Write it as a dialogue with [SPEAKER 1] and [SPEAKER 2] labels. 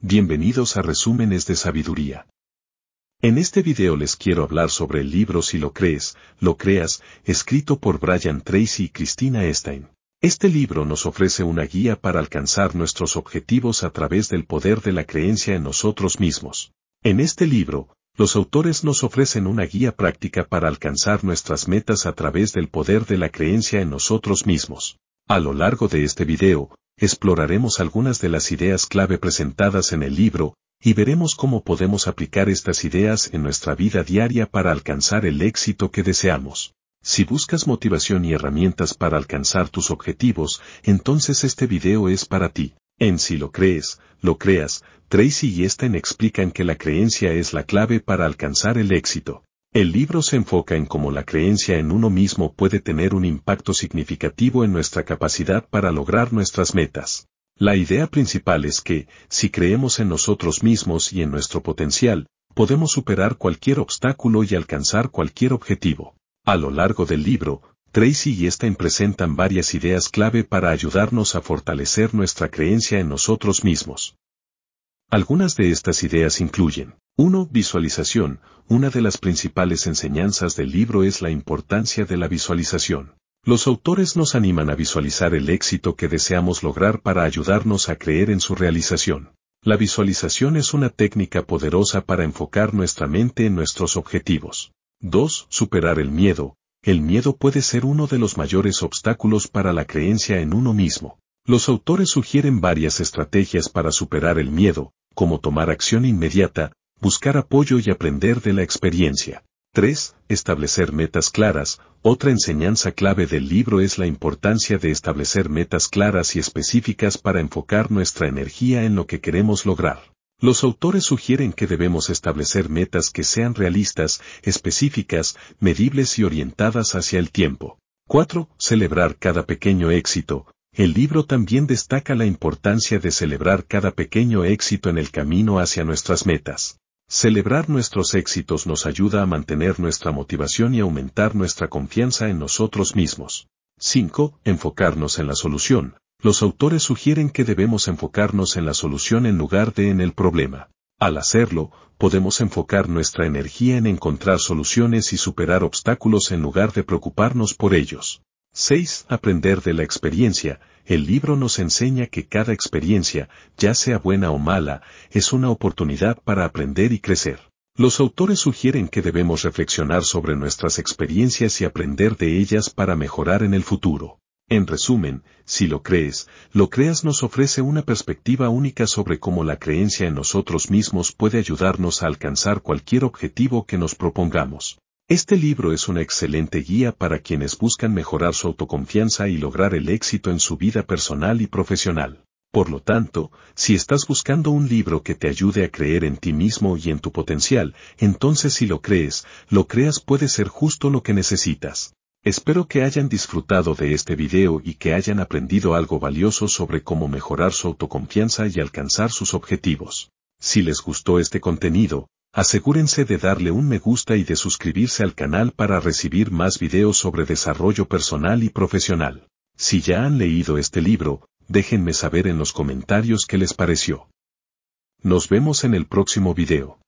[SPEAKER 1] Bienvenidos a Resúmenes de Sabiduría. En este video les quiero hablar sobre el libro Si lo crees, lo creas, escrito por Brian Tracy y Christina Stein. Este libro nos ofrece una guía para alcanzar nuestros objetivos a través del poder de la creencia en nosotros mismos. En este libro, los autores nos ofrecen una guía práctica para alcanzar nuestras metas a través del poder de la creencia en nosotros mismos. A lo largo de este video, exploraremos algunas de las ideas clave presentadas en el libro, y veremos cómo podemos aplicar estas ideas en nuestra vida diaria para alcanzar el éxito que deseamos. Si buscas motivación y herramientas para alcanzar tus objetivos, entonces este video es para ti. En si lo crees, lo creas, Tracy y Esten explican que la creencia es la clave para alcanzar el éxito. El libro se enfoca en cómo la creencia en uno mismo puede tener un impacto significativo en nuestra capacidad para lograr nuestras metas. La idea principal es que, si creemos en nosotros mismos y en nuestro potencial, podemos superar cualquier obstáculo y alcanzar cualquier objetivo. A lo largo del libro, Tracy y Stein presentan varias ideas clave para ayudarnos a fortalecer nuestra creencia en nosotros mismos. Algunas de estas ideas incluyen 1. Visualización. Una de las principales enseñanzas del libro es la importancia de la visualización. Los autores nos animan a visualizar el éxito que deseamos lograr para ayudarnos a creer en su realización. La visualización es una técnica poderosa para enfocar nuestra mente en nuestros objetivos. 2. Superar el miedo. El miedo puede ser uno de los mayores obstáculos para la creencia en uno mismo. Los autores sugieren varias estrategias para superar el miedo, como tomar acción inmediata, buscar apoyo y aprender de la experiencia. 3. Establecer metas claras. Otra enseñanza clave del libro es la importancia de establecer metas claras y específicas para enfocar nuestra energía en lo que queremos lograr. Los autores sugieren que debemos establecer metas que sean realistas, específicas, medibles y orientadas hacia el tiempo. 4. Celebrar cada pequeño éxito. El libro también destaca la importancia de celebrar cada pequeño éxito en el camino hacia nuestras metas. Celebrar nuestros éxitos nos ayuda a mantener nuestra motivación y aumentar nuestra confianza en nosotros mismos. 5. Enfocarnos en la solución. Los autores sugieren que debemos enfocarnos en la solución en lugar de en el problema. Al hacerlo, podemos enfocar nuestra energía en encontrar soluciones y superar obstáculos en lugar de preocuparnos por ellos. 6. Aprender de la experiencia. El libro nos enseña que cada experiencia, ya sea buena o mala, es una oportunidad para aprender y crecer. Los autores sugieren que debemos reflexionar sobre nuestras experiencias y aprender de ellas para mejorar en el futuro. En resumen, si lo crees, lo creas nos ofrece una perspectiva única sobre cómo la creencia en nosotros mismos puede ayudarnos a alcanzar cualquier objetivo que nos propongamos. Este libro es una excelente guía para quienes buscan mejorar su autoconfianza y lograr el éxito en su vida personal y profesional. Por lo tanto, si estás buscando un libro que te ayude a creer en ti mismo y en tu potencial, entonces si lo crees, lo creas puede ser justo lo que necesitas. Espero que hayan disfrutado de este video y que hayan aprendido algo valioso sobre cómo mejorar su autoconfianza y alcanzar sus objetivos. Si les gustó este contenido, asegúrense de darle un me gusta y de suscribirse al canal para recibir más videos sobre desarrollo personal y profesional. Si ya han leído este libro, déjenme saber en los comentarios qué les pareció. Nos vemos en el próximo video.